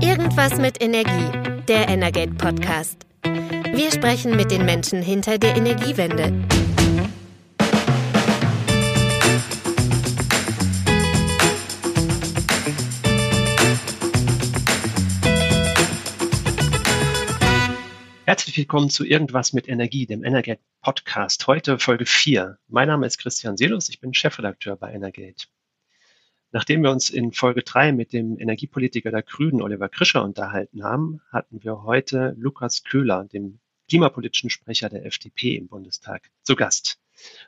Irgendwas mit Energie, der Energate Podcast. Wir sprechen mit den Menschen hinter der Energiewende. Herzlich willkommen zu Irgendwas mit Energie, dem Energate Podcast. Heute Folge 4. Mein Name ist Christian Selus, ich bin Chefredakteur bei Energate. Nachdem wir uns in Folge 3 mit dem Energiepolitiker der Grünen Oliver Krischer unterhalten haben, hatten wir heute Lukas Köhler, dem klimapolitischen Sprecher der FDP im Bundestag, zu Gast.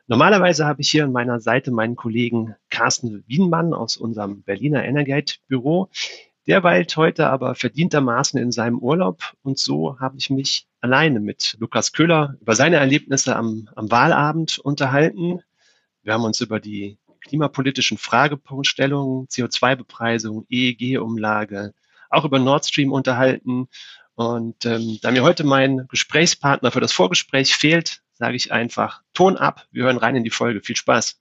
Normalerweise habe ich hier an meiner Seite meinen Kollegen Carsten Wienmann aus unserem Berliner Energate Büro. Der weilt heute aber verdientermaßen in seinem Urlaub und so habe ich mich alleine mit Lukas Köhler über seine Erlebnisse am, am Wahlabend unterhalten. Wir haben uns über die klimapolitischen Fragestellungen, CO2-Bepreisung, EEG-Umlage, auch über Nord Stream unterhalten. Und ähm, da mir heute mein Gesprächspartner für das Vorgespräch fehlt, sage ich einfach Ton ab. Wir hören rein in die Folge. Viel Spaß.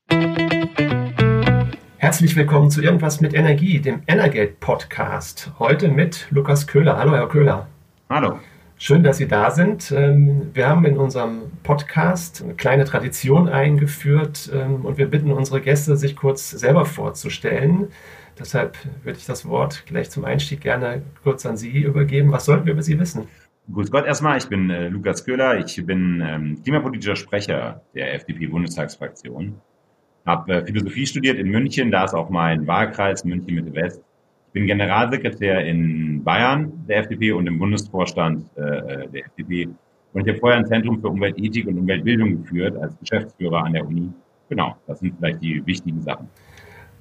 Herzlich willkommen zu Irgendwas mit Energie, dem Energate Podcast. Heute mit Lukas Köhler. Hallo, Herr Köhler. Hallo. Schön, dass Sie da sind. Ähm, wir haben in unserem Podcast eine kleine Tradition eingeführt ähm, und wir bitten unsere Gäste, sich kurz selber vorzustellen. Deshalb würde ich das Wort gleich zum Einstieg gerne kurz an Sie übergeben. Was sollten wir über Sie wissen? Grüß Gott erstmal, ich bin äh, Lukas Köhler, ich bin ähm, klimapolitischer Sprecher der FDP-Bundestagsfraktion. Habe äh, Philosophie studiert in München, da ist auch mein Wahlkreis München Mitte West bin Generalsekretär in Bayern der FDP und im Bundesvorstand äh, äh der FDP. Und ich habe vorher ein Zentrum für Umweltethik und Umweltbildung geführt als Geschäftsführer an der Uni. Genau, das sind vielleicht die wichtigen Sachen.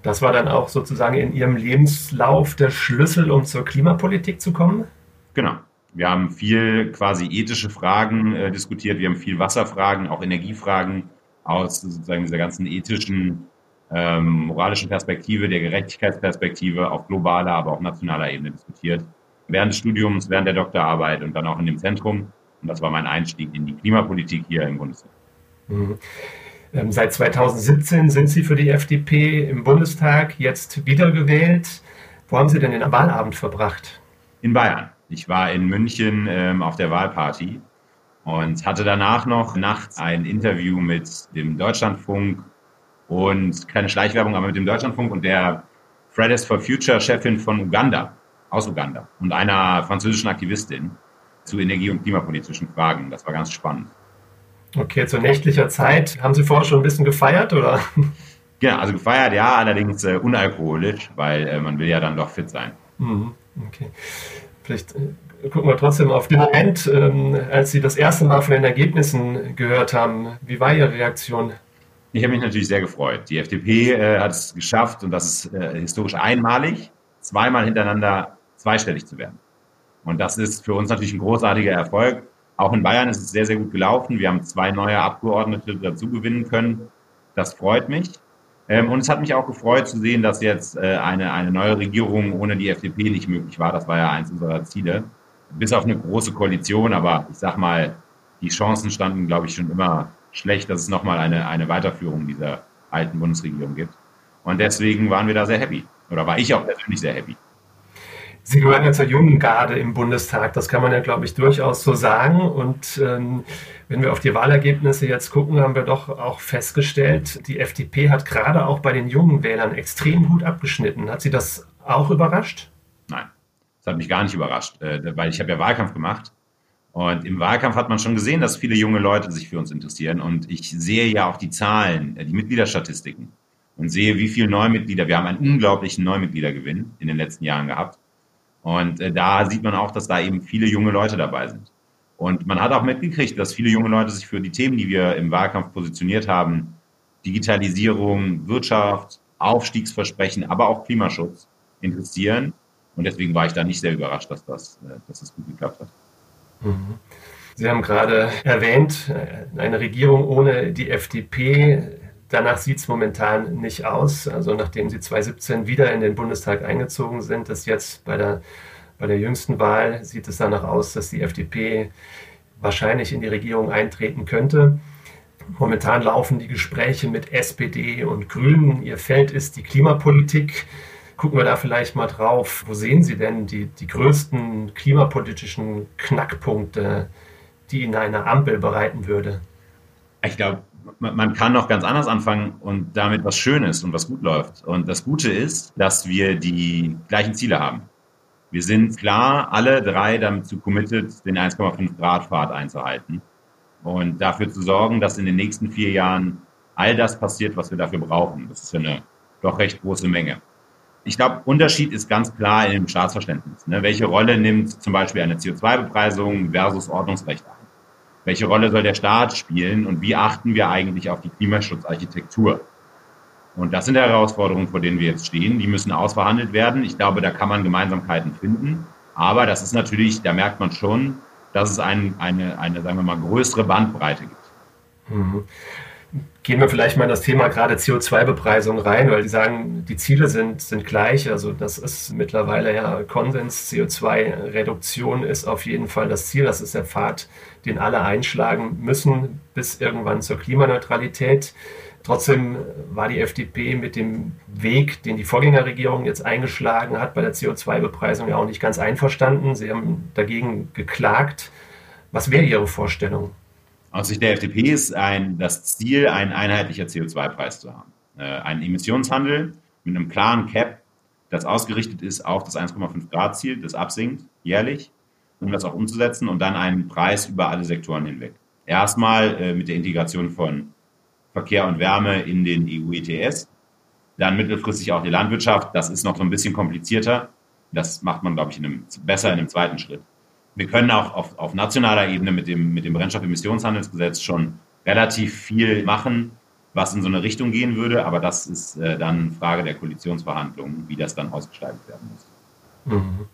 Das war dann auch sozusagen in Ihrem Lebenslauf der Schlüssel, um zur Klimapolitik zu kommen? Genau. Wir haben viel quasi ethische Fragen äh, diskutiert. Wir haben viel Wasserfragen, auch Energiefragen aus sozusagen dieser ganzen ethischen ähm, moralischen Perspektive, der Gerechtigkeitsperspektive auf globaler, aber auch nationaler Ebene diskutiert. Während des Studiums, während der Doktorarbeit und dann auch in dem Zentrum. Und das war mein Einstieg in die Klimapolitik hier im Bundestag. Mhm. Ähm, seit 2017 sind Sie für die FDP im Bundestag, jetzt wiedergewählt. Wo haben Sie denn den Wahlabend verbracht? In Bayern. Ich war in München ähm, auf der Wahlparty und hatte danach noch nachts ein Interview mit dem Deutschlandfunk und keine Schleichwerbung, aber mit dem Deutschlandfunk und der Fridays for Future Chefin von Uganda, aus Uganda und einer französischen Aktivistin zu energie- und klimapolitischen Fragen. Das war ganz spannend. Okay, zu nächtlicher Zeit. Haben Sie vorher schon ein bisschen gefeiert, oder? Genau, also gefeiert, ja, allerdings äh, unalkoholisch, weil äh, man will ja dann doch fit sein. Mhm, okay. Vielleicht äh, gucken wir trotzdem auf den Moment, ähm, als Sie das erste Mal von den Ergebnissen gehört haben. Wie war Ihre Reaktion? Ich habe mich natürlich sehr gefreut. Die FDP äh, hat es geschafft, und das ist äh, historisch einmalig, zweimal hintereinander zweistellig zu werden. Und das ist für uns natürlich ein großartiger Erfolg. Auch in Bayern ist es sehr, sehr gut gelaufen. Wir haben zwei neue Abgeordnete dazu gewinnen können. Das freut mich. Ähm, und es hat mich auch gefreut zu sehen, dass jetzt äh, eine, eine neue Regierung ohne die FDP nicht möglich war. Das war ja eins unserer Ziele. Bis auf eine große Koalition, aber ich sag mal, die Chancen standen, glaube ich, schon immer schlecht, dass es nochmal eine, eine Weiterführung dieser alten Bundesregierung gibt. Und deswegen waren wir da sehr happy. Oder war ich auch persönlich sehr happy. Sie gehören ja zur jungen Garde im Bundestag. Das kann man ja, glaube ich, durchaus so sagen. Und ähm, wenn wir auf die Wahlergebnisse jetzt gucken, haben wir doch auch festgestellt, die FDP hat gerade auch bei den jungen Wählern extrem gut abgeschnitten. Hat Sie das auch überrascht? Nein, das hat mich gar nicht überrascht, äh, weil ich habe ja Wahlkampf gemacht und im Wahlkampf hat man schon gesehen, dass viele junge Leute sich für uns interessieren. Und ich sehe ja auch die Zahlen, äh, die Mitgliederstatistiken und sehe, wie viele Neumitglieder, wir haben einen unglaublichen Neumitgliedergewinn in den letzten Jahren gehabt. Und äh, da sieht man auch, dass da eben viele junge Leute dabei sind. Und man hat auch mitgekriegt, dass viele junge Leute sich für die Themen, die wir im Wahlkampf positioniert haben, Digitalisierung, Wirtschaft, Aufstiegsversprechen, aber auch Klimaschutz interessieren. Und deswegen war ich da nicht sehr überrascht, dass das, äh, dass das gut geklappt hat. Sie haben gerade erwähnt, äh, eine Regierung ohne die FDP, danach sieht es momentan nicht aus. Also nachdem Sie 2017 wieder in den Bundestag eingezogen sind, ist jetzt bei der, bei der jüngsten Wahl, sieht es danach aus, dass die FDP wahrscheinlich in die Regierung eintreten könnte. Momentan laufen die Gespräche mit SPD und Grünen. Ihr Feld ist die Klimapolitik. Gucken wir da vielleicht mal drauf. Wo sehen Sie denn die, die größten klimapolitischen Knackpunkte, die Ihnen eine Ampel bereiten würde? Ich glaube, man kann noch ganz anders anfangen und damit was Schönes und was gut läuft. Und das Gute ist, dass wir die gleichen Ziele haben. Wir sind klar alle drei dazu committed, den 1,5 Grad Pfad einzuhalten und dafür zu sorgen, dass in den nächsten vier Jahren all das passiert, was wir dafür brauchen. Das ist eine doch recht große Menge. Ich glaube, Unterschied ist ganz klar dem Staatsverständnis. Ne? Welche Rolle nimmt zum Beispiel eine CO2-Bepreisung versus Ordnungsrecht ein? Welche Rolle soll der Staat spielen und wie achten wir eigentlich auf die Klimaschutzarchitektur? Und das sind Herausforderungen, vor denen wir jetzt stehen. Die müssen ausverhandelt werden. Ich glaube, da kann man Gemeinsamkeiten finden. Aber das ist natürlich, da merkt man schon, dass es ein, eine, eine, sagen wir mal, größere Bandbreite gibt. Mhm. Gehen wir vielleicht mal in das Thema gerade CO2-Bepreisung rein, weil die sagen, die Ziele sind, sind gleich. Also das ist mittlerweile ja Konsens. CO2-Reduktion ist auf jeden Fall das Ziel. Das ist der Pfad, den alle einschlagen müssen bis irgendwann zur Klimaneutralität. Trotzdem war die FDP mit dem Weg, den die Vorgängerregierung jetzt eingeschlagen hat, bei der CO2-Bepreisung ja auch nicht ganz einverstanden. Sie haben dagegen geklagt. Was wäre Ihre Vorstellung? Aus Sicht der FDP ist ein, das Ziel, ein einheitlicher CO2-Preis zu haben. Äh, ein Emissionshandel mit einem klaren Cap, das ausgerichtet ist auf das 1,5 Grad Ziel, das absinkt jährlich, um das auch umzusetzen und dann einen Preis über alle Sektoren hinweg. Erstmal äh, mit der Integration von Verkehr und Wärme in den EU ETS, dann mittelfristig auch die Landwirtschaft. Das ist noch so ein bisschen komplizierter. Das macht man, glaube ich, in einem, besser in einem zweiten Schritt. Wir können auch auf, auf nationaler Ebene mit dem, mit dem Brennstoffemissionshandelsgesetz schon relativ viel machen, was in so eine Richtung gehen würde. Aber das ist äh, dann Frage der Koalitionsverhandlungen, wie das dann ausgestaltet werden muss. Mhm.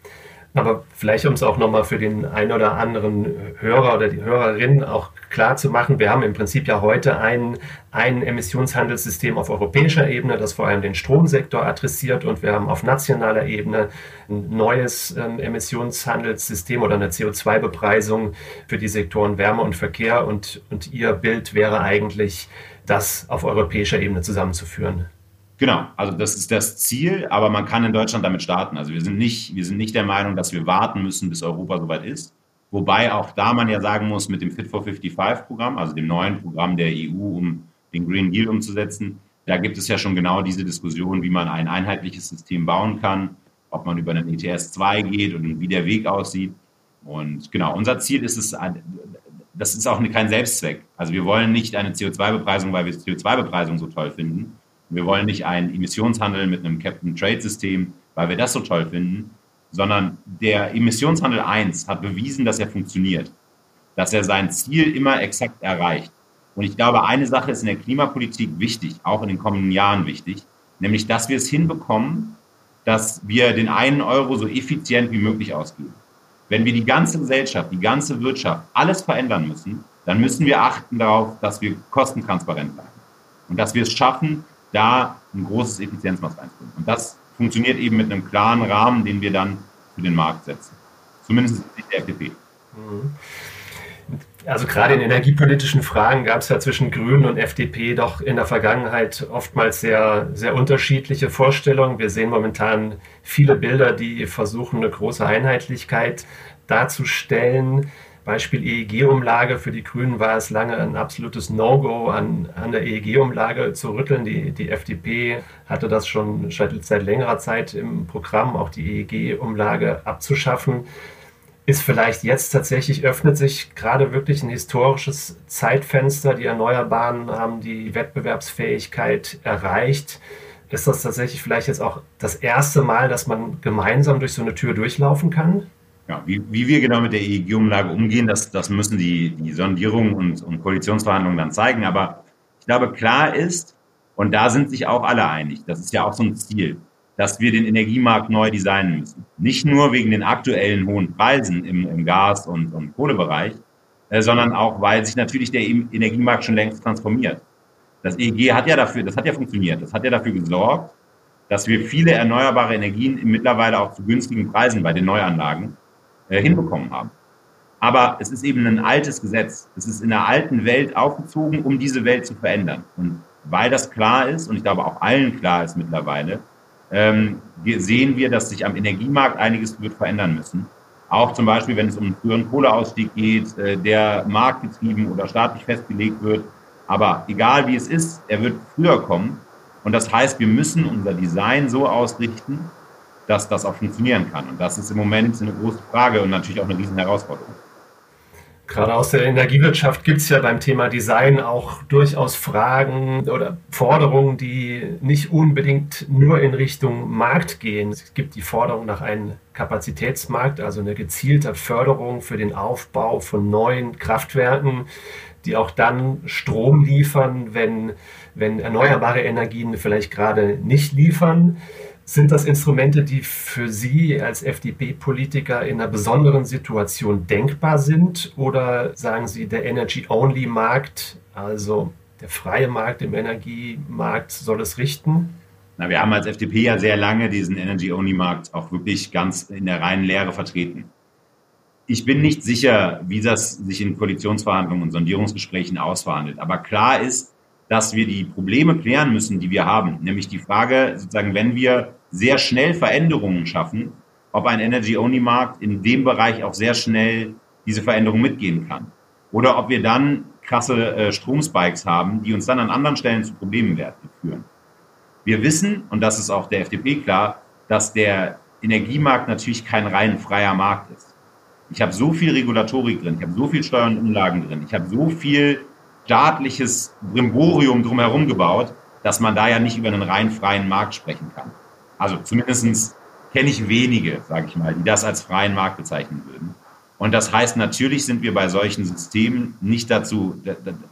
Aber vielleicht, um es auch nochmal für den einen oder anderen Hörer oder die Hörerin auch klar zu machen, wir haben im Prinzip ja heute ein, ein Emissionshandelssystem auf europäischer Ebene, das vor allem den Stromsektor adressiert und wir haben auf nationaler Ebene ein neues ähm, Emissionshandelssystem oder eine CO2-Bepreisung für die Sektoren Wärme und Verkehr und, und Ihr Bild wäre eigentlich, das auf europäischer Ebene zusammenzuführen. Genau, also das ist das Ziel, aber man kann in Deutschland damit starten. Also wir sind nicht, wir sind nicht der Meinung, dass wir warten müssen, bis Europa soweit ist. Wobei auch da man ja sagen muss, mit dem Fit for 55 Programm, also dem neuen Programm der EU, um den Green Deal umzusetzen, da gibt es ja schon genau diese Diskussion, wie man ein einheitliches System bauen kann, ob man über einen ETS 2 geht und wie der Weg aussieht. Und genau, unser Ziel ist es, das ist auch kein Selbstzweck. Also wir wollen nicht eine CO2-Bepreisung, weil wir CO2-Bepreisung so toll finden, wir wollen nicht einen Emissionshandel mit einem Captain-Trade-System, weil wir das so toll finden, sondern der Emissionshandel 1 hat bewiesen, dass er funktioniert, dass er sein Ziel immer exakt erreicht. Und ich glaube, eine Sache ist in der Klimapolitik wichtig, auch in den kommenden Jahren wichtig, nämlich, dass wir es hinbekommen, dass wir den einen Euro so effizient wie möglich ausgeben. Wenn wir die ganze Gesellschaft, die ganze Wirtschaft, alles verändern müssen, dann müssen wir achten darauf, dass wir kostentransparent bleiben. Und dass wir es schaffen, da ein großes Effizienzmaß reinzubringen. Und das funktioniert eben mit einem klaren Rahmen, den wir dann für den Markt setzen. Zumindest in der FDP. Mhm. Also gerade in energiepolitischen Fragen gab es ja zwischen Grünen und FDP doch in der Vergangenheit oftmals sehr, sehr unterschiedliche Vorstellungen. Wir sehen momentan viele Bilder, die versuchen, eine große Einheitlichkeit darzustellen. Beispiel EEG-Umlage. Für die Grünen war es lange ein absolutes No-Go, an, an der EEG-Umlage zu rütteln. Die, die FDP hatte das schon seit, seit längerer Zeit im Programm, auch die EEG-Umlage abzuschaffen. Ist vielleicht jetzt tatsächlich, öffnet sich gerade wirklich ein historisches Zeitfenster. Die Erneuerbaren haben die Wettbewerbsfähigkeit erreicht. Ist das tatsächlich vielleicht jetzt auch das erste Mal, dass man gemeinsam durch so eine Tür durchlaufen kann? Ja, wie, wie wir genau mit der EEG-Umlage umgehen, das, das müssen die, die Sondierungen und, und Koalitionsverhandlungen dann zeigen. Aber ich glaube, klar ist, und da sind sich auch alle einig, das ist ja auch so ein Ziel, dass wir den Energiemarkt neu designen müssen. Nicht nur wegen den aktuellen hohen Preisen im, im Gas- und, und Kohlebereich, äh, sondern auch, weil sich natürlich der Energiemarkt schon längst transformiert. Das EEG hat ja dafür, das hat ja funktioniert, das hat ja dafür gesorgt, dass wir viele erneuerbare Energien mittlerweile auch zu günstigen Preisen bei den Neuanlagen äh, hinbekommen haben. Aber es ist eben ein altes Gesetz. Es ist in der alten Welt aufgezogen, um diese Welt zu verändern. Und weil das klar ist, und ich glaube auch allen klar ist mittlerweile, ähm, sehen wir, dass sich am Energiemarkt einiges wird verändern müssen. Auch zum Beispiel, wenn es um einen früheren Kohleausstieg geht, äh, der marktgetrieben oder staatlich festgelegt wird. Aber egal wie es ist, er wird früher kommen. Und das heißt, wir müssen unser Design so ausrichten, dass das auch funktionieren kann. Und das ist im Moment eine große Frage und natürlich auch eine riesen Herausforderung. Gerade aus der Energiewirtschaft gibt es ja beim Thema Design auch durchaus Fragen oder Forderungen, die nicht unbedingt nur in Richtung Markt gehen. Es gibt die Forderung nach einem Kapazitätsmarkt, also eine gezielte Förderung für den Aufbau von neuen Kraftwerken, die auch dann Strom liefern, wenn, wenn erneuerbare Energien vielleicht gerade nicht liefern. Sind das Instrumente, die für Sie als FDP-Politiker in einer besonderen Situation denkbar sind? Oder sagen Sie, der Energy-Only-Markt, also der freie Markt im Energiemarkt, soll es richten? Na, wir haben als FDP ja sehr lange diesen Energy-Only-Markt auch wirklich ganz in der reinen Lehre vertreten. Ich bin nicht sicher, wie das sich in Koalitionsverhandlungen und Sondierungsgesprächen ausverhandelt. Aber klar ist, dass wir die Probleme klären müssen, die wir haben. Nämlich die Frage, sozusagen, wenn wir sehr schnell Veränderungen schaffen, ob ein Energy-Only-Markt in dem Bereich auch sehr schnell diese Veränderung mitgehen kann. Oder ob wir dann krasse äh, Stromspikes haben, die uns dann an anderen Stellen zu Problemen werden, führen. Wir wissen, und das ist auch der FDP klar, dass der Energiemarkt natürlich kein rein freier Markt ist. Ich habe so viel Regulatorik drin, ich habe so viel Steuern und Umlagen drin, ich habe so viel staatliches Brimborium drumherum gebaut, dass man da ja nicht über einen rein freien Markt sprechen kann. Also zumindestens kenne ich wenige, sage ich mal, die das als freien Markt bezeichnen würden. Und das heißt, natürlich sind wir bei solchen Systemen nicht dazu,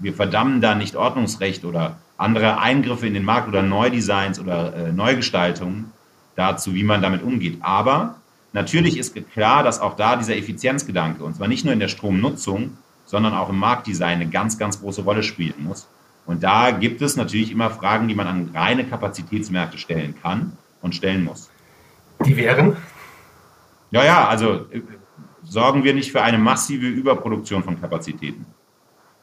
wir verdammen da nicht Ordnungsrecht oder andere Eingriffe in den Markt oder Neudesigns oder äh, Neugestaltungen dazu, wie man damit umgeht. Aber natürlich ist klar, dass auch da dieser Effizienzgedanke, und zwar nicht nur in der Stromnutzung, sondern auch im Marktdesign eine ganz, ganz große Rolle spielen muss. Und da gibt es natürlich immer Fragen, die man an reine Kapazitätsmärkte stellen kann und stellen muss. Die wären? Ja, ja, also äh, sorgen wir nicht für eine massive Überproduktion von Kapazitäten.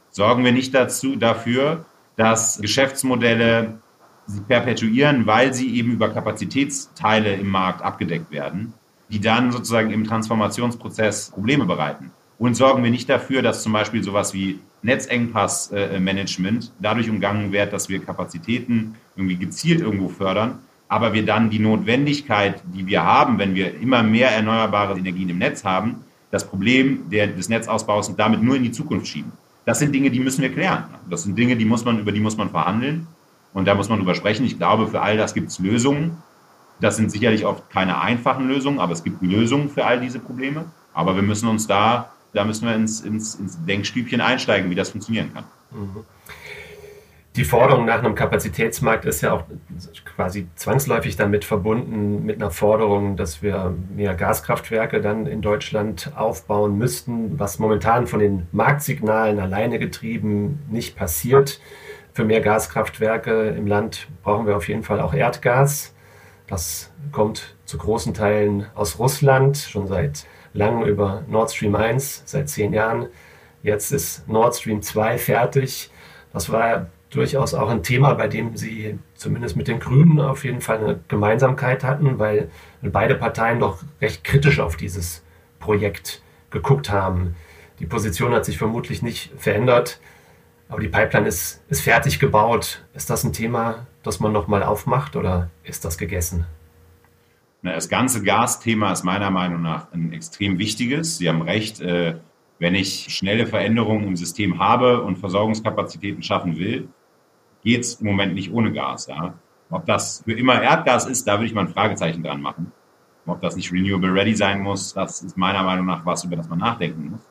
Sorgen wir nicht dazu, dafür, dass Geschäftsmodelle sich perpetuieren, weil sie eben über Kapazitätsteile im Markt abgedeckt werden, die dann sozusagen im Transformationsprozess Probleme bereiten. Und sorgen wir nicht dafür, dass zum Beispiel sowas wie Netzengpassmanagement dadurch umgangen wird, dass wir Kapazitäten irgendwie gezielt irgendwo fördern, aber wir dann die Notwendigkeit, die wir haben, wenn wir immer mehr erneuerbare Energien im Netz haben, das Problem der, des Netzausbaus und damit nur in die Zukunft schieben. Das sind Dinge, die müssen wir klären. Das sind Dinge, die muss man, über die muss man verhandeln. Und da muss man drüber sprechen. Ich glaube, für all das gibt es Lösungen. Das sind sicherlich oft keine einfachen Lösungen, aber es gibt Lösungen für all diese Probleme. Aber wir müssen uns da da müssen wir ins, ins, ins Denkstübchen einsteigen, wie das funktionieren kann. Mhm. Die Forderung nach einem Kapazitätsmarkt ist ja auch quasi zwangsläufig damit verbunden mit einer Forderung, dass wir mehr Gaskraftwerke dann in Deutschland aufbauen müssten, was momentan von den Marktsignalen alleine getrieben nicht passiert. Für mehr Gaskraftwerke im Land brauchen wir auf jeden Fall auch Erdgas. Das kommt zu großen Teilen aus Russland, schon seit lang über Nord Stream 1 seit zehn Jahren. Jetzt ist Nord Stream 2 fertig. Das war durchaus auch ein Thema, bei dem Sie zumindest mit den Grünen auf jeden Fall eine Gemeinsamkeit hatten, weil beide Parteien doch recht kritisch auf dieses Projekt geguckt haben. Die Position hat sich vermutlich nicht verändert, aber die Pipeline ist, ist fertig gebaut. Ist das ein Thema, das man nochmal aufmacht oder ist das gegessen? Das ganze Gasthema ist meiner Meinung nach ein extrem wichtiges. Sie haben recht, äh, wenn ich schnelle Veränderungen im System habe und Versorgungskapazitäten schaffen will, geht es im Moment nicht ohne Gas. Ob das für immer Erdgas ist, da würde ich mal ein Fragezeichen dran machen. Ob das nicht renewable ready sein muss, das ist meiner Meinung nach was, über das man nachdenken muss.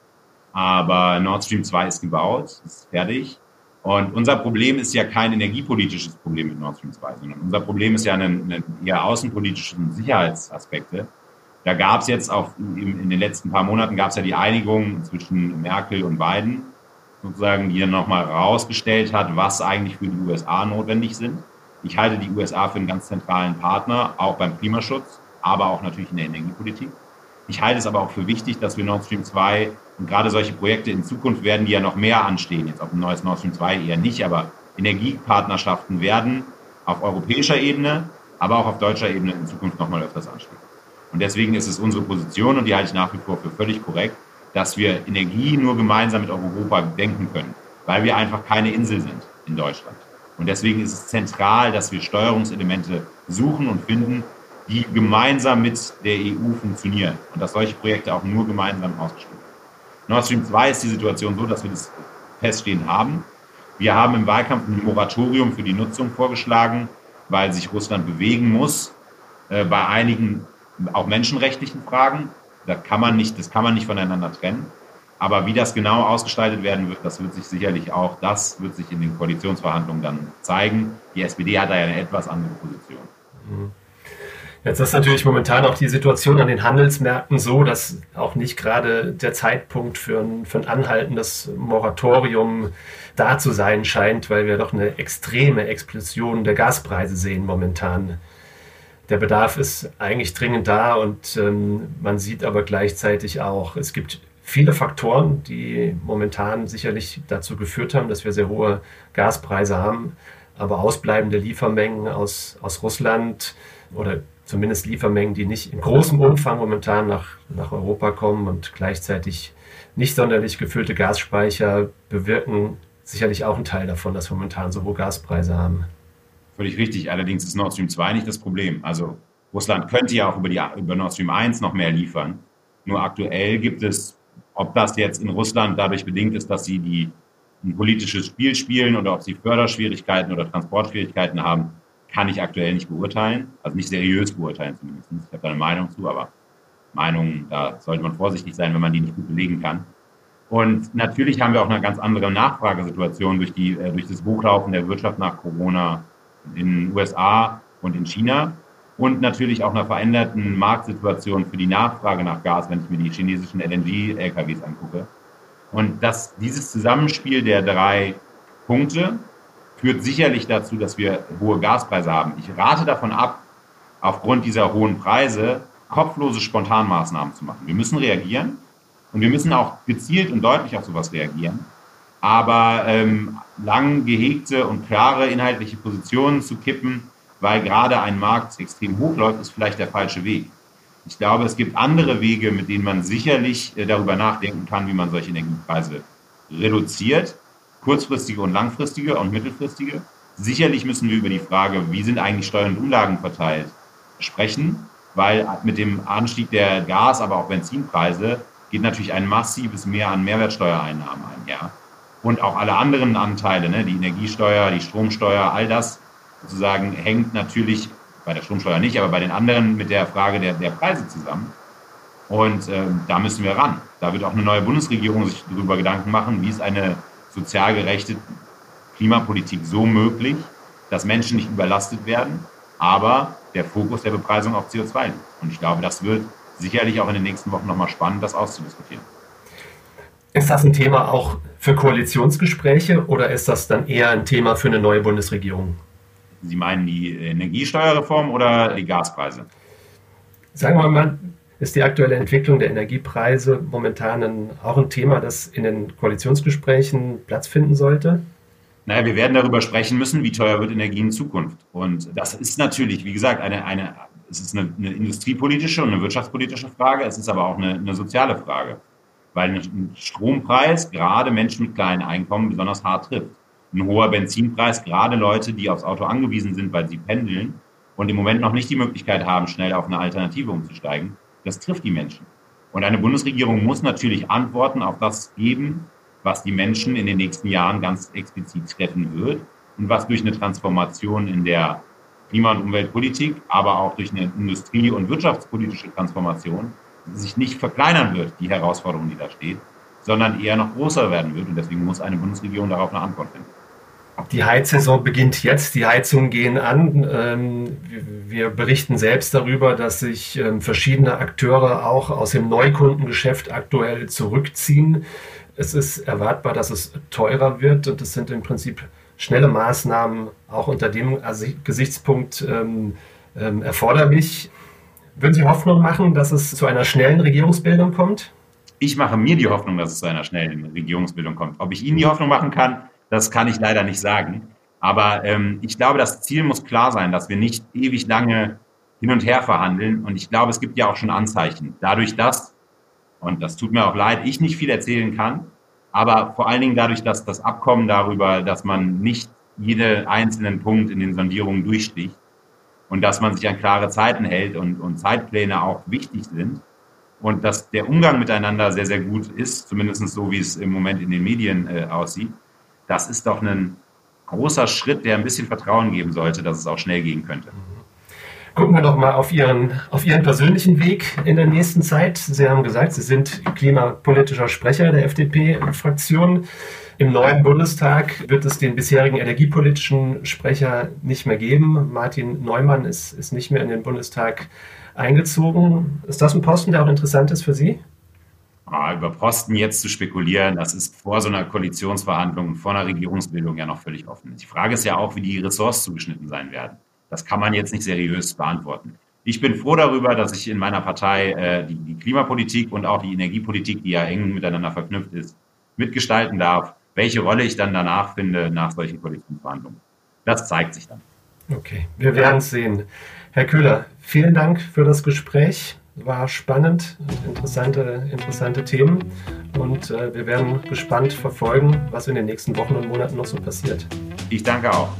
Aber Nord Stream 2 ist gebaut, ist fertig. Und unser Problem ist ja kein energiepolitisches Problem mit Nord Stream 2, sondern unser Problem ist ja ein, ein eher außenpolitischen Sicherheitsaspekte. Da gab es jetzt auch in den letzten paar Monaten gab es ja die Einigung zwischen Merkel und Biden, sozusagen, die dann nochmal rausgestellt hat, was eigentlich für die USA notwendig sind. Ich halte die USA für einen ganz zentralen Partner, auch beim Klimaschutz, aber auch natürlich in der Energiepolitik. Ich halte es aber auch für wichtig, dass wir Nord Stream 2 und gerade solche Projekte in Zukunft werden, die ja noch mehr anstehen, jetzt auf ein neues Nord Stream 2 eher nicht, aber Energiepartnerschaften werden auf europäischer Ebene aber auch auf deutscher Ebene in Zukunft nochmal öfters ansteht. Und deswegen ist es unsere Position, und die halte ich nach wie vor für völlig korrekt, dass wir Energie nur gemeinsam mit Europa denken können, weil wir einfach keine Insel sind in Deutschland. Und deswegen ist es zentral, dass wir Steuerungselemente suchen und finden, die gemeinsam mit der EU funktionieren und dass solche Projekte auch nur gemeinsam ausgestellt werden. Nord Stream 2 ist die Situation so, dass wir das feststehen haben. Wir haben im Wahlkampf ein Moratorium für die Nutzung vorgeschlagen, weil sich Russland bewegen muss äh, bei einigen auch menschenrechtlichen Fragen. Das kann man nicht, das kann man nicht voneinander trennen. Aber wie das genau ausgestaltet werden wird, das wird sich sicherlich auch, das wird sich in den Koalitionsverhandlungen dann zeigen. Die SPD hat da ja eine etwas andere Position. Mhm. Jetzt ist natürlich momentan auch die Situation an den Handelsmärkten so, dass auch nicht gerade der Zeitpunkt für ein, für ein anhaltendes Moratorium da zu sein scheint, weil wir doch eine extreme Explosion der Gaspreise sehen momentan. Der Bedarf ist eigentlich dringend da und ähm, man sieht aber gleichzeitig auch, es gibt viele Faktoren, die momentan sicherlich dazu geführt haben, dass wir sehr hohe Gaspreise haben. Aber ausbleibende Liefermengen aus, aus Russland oder zumindest Liefermengen, die nicht in großem Umfang momentan nach, nach Europa kommen und gleichzeitig nicht sonderlich gefüllte Gasspeicher bewirken sicherlich auch einen Teil davon, dass wir momentan so hohe Gaspreise haben. Völlig richtig. Allerdings ist Nord Stream 2 nicht das Problem. Also Russland könnte ja auch über, die, über Nord Stream 1 noch mehr liefern. Nur aktuell gibt es, ob das jetzt in Russland dadurch bedingt ist, dass sie die, ein politisches Spiel spielen oder ob sie Förderschwierigkeiten oder Transportschwierigkeiten haben, kann ich aktuell nicht beurteilen, also nicht seriös beurteilen zumindest. Ich habe da eine Meinung zu, aber Meinungen, da sollte man vorsichtig sein, wenn man die nicht gut belegen kann. Und natürlich haben wir auch eine ganz andere Nachfragesituation durch, die, äh, durch das Hochlaufen der Wirtschaft nach Corona in den USA und in China und natürlich auch einer veränderten Marktsituation für die Nachfrage nach Gas, wenn ich mir die chinesischen LNG-LKWs angucke. Und das, dieses Zusammenspiel der drei Punkte führt sicherlich dazu, dass wir hohe Gaspreise haben. Ich rate davon ab, aufgrund dieser hohen Preise kopflose Spontanmaßnahmen zu machen. Wir müssen reagieren und wir müssen auch gezielt und deutlich auf sowas reagieren. Aber ähm, lang gehegte und klare inhaltliche Positionen zu kippen, weil gerade ein Markt extrem hoch läuft, ist vielleicht der falsche Weg. Ich glaube, es gibt andere Wege, mit denen man sicherlich äh, darüber nachdenken kann, wie man solche Energiepreise reduziert kurzfristige und langfristige und mittelfristige. Sicherlich müssen wir über die Frage, wie sind eigentlich Steuern und Umlagen verteilt, sprechen, weil mit dem Anstieg der Gas-, aber auch Benzinpreise geht natürlich ein massives Mehr an Mehrwertsteuereinnahmen einher. Und auch alle anderen Anteile, ne, die Energiesteuer, die Stromsteuer, all das sozusagen hängt natürlich bei der Stromsteuer nicht, aber bei den anderen mit der Frage der, der Preise zusammen. Und ähm, da müssen wir ran. Da wird auch eine neue Bundesregierung sich darüber Gedanken machen, wie es eine sozial gerechte Klimapolitik so möglich, dass Menschen nicht überlastet werden, aber der Fokus der Bepreisung auf CO2 liegt. Und ich glaube, das wird sicherlich auch in den nächsten Wochen nochmal spannend, das auszudiskutieren. Ist das ein Thema auch für Koalitionsgespräche oder ist das dann eher ein Thema für eine neue Bundesregierung? Sie meinen die Energiesteuerreform oder die Gaspreise? Sagen wir mal, ist die aktuelle Entwicklung der Energiepreise momentan ein, auch ein Thema, das in den Koalitionsgesprächen Platz finden sollte? Naja, wir werden darüber sprechen müssen, wie teuer wird Energie in Zukunft. Und das ist natürlich, wie gesagt, eine, eine, es ist eine, eine industriepolitische und eine wirtschaftspolitische Frage. Es ist aber auch eine, eine soziale Frage, weil ein Strompreis gerade Menschen mit kleinen Einkommen besonders hart trifft. Ein hoher Benzinpreis gerade Leute, die aufs Auto angewiesen sind, weil sie pendeln und im Moment noch nicht die Möglichkeit haben, schnell auf eine Alternative umzusteigen, das trifft die Menschen. Und eine Bundesregierung muss natürlich Antworten auf das geben, was die Menschen in den nächsten Jahren ganz explizit treffen wird und was durch eine Transformation in der Klima- und Umweltpolitik, aber auch durch eine Industrie- und wirtschaftspolitische Transformation sich nicht verkleinern wird, die Herausforderung, die da steht, sondern eher noch größer werden wird. Und deswegen muss eine Bundesregierung darauf eine Antwort finden. Die Heizsaison beginnt jetzt, die Heizungen gehen an. Ähm, wir berichten selbst darüber, dass sich ähm, verschiedene Akteure auch aus dem Neukundengeschäft aktuell zurückziehen. Es ist erwartbar, dass es teurer wird und es sind im Prinzip schnelle Maßnahmen auch unter dem Gesichtspunkt ähm, erforderlich. Würden Sie Hoffnung machen, dass es zu einer schnellen Regierungsbildung kommt? Ich mache mir die Hoffnung, dass es zu einer schnellen Regierungsbildung kommt. Ob ich Ihnen die Hoffnung machen kann, das kann ich leider nicht sagen. Aber ähm, ich glaube, das Ziel muss klar sein, dass wir nicht ewig lange hin und her verhandeln. Und ich glaube, es gibt ja auch schon Anzeichen. Dadurch, dass, und das tut mir auch leid, ich nicht viel erzählen kann, aber vor allen Dingen dadurch, dass das Abkommen darüber, dass man nicht jeden einzelnen Punkt in den Sondierungen durchsticht und dass man sich an klare Zeiten hält und, und Zeitpläne auch wichtig sind und dass der Umgang miteinander sehr, sehr gut ist, zumindest so, wie es im Moment in den Medien äh, aussieht, das ist doch ein großer Schritt, der ein bisschen Vertrauen geben sollte, dass es auch schnell gehen könnte. Gucken wir doch mal auf Ihren, auf Ihren persönlichen Weg in der nächsten Zeit. Sie haben gesagt, Sie sind klimapolitischer Sprecher der FDP-Fraktion. Im neuen Bundestag wird es den bisherigen energiepolitischen Sprecher nicht mehr geben. Martin Neumann ist, ist nicht mehr in den Bundestag eingezogen. Ist das ein Posten, der auch interessant ist für Sie? Ah, über Posten jetzt zu spekulieren, das ist vor so einer Koalitionsverhandlung vor einer Regierungsbildung ja noch völlig offen. Die Frage ist ja auch, wie die Ressorts zugeschnitten sein werden. Das kann man jetzt nicht seriös beantworten. Ich bin froh darüber, dass ich in meiner Partei äh, die, die Klimapolitik und auch die Energiepolitik, die ja eng miteinander verknüpft ist, mitgestalten darf. Welche Rolle ich dann danach finde nach solchen Koalitionsverhandlungen, das zeigt sich dann. Okay, wir werden es sehen. Herr Köhler, vielen Dank für das Gespräch. War spannend, interessante, interessante Themen und äh, wir werden gespannt verfolgen, was in den nächsten Wochen und Monaten noch so passiert. Ich danke auch.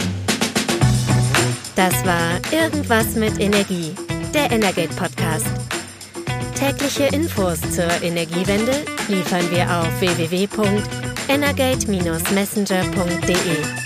Das war Irgendwas mit Energie, der Energate Podcast. Tägliche Infos zur Energiewende liefern wir auf www.energate-messenger.de.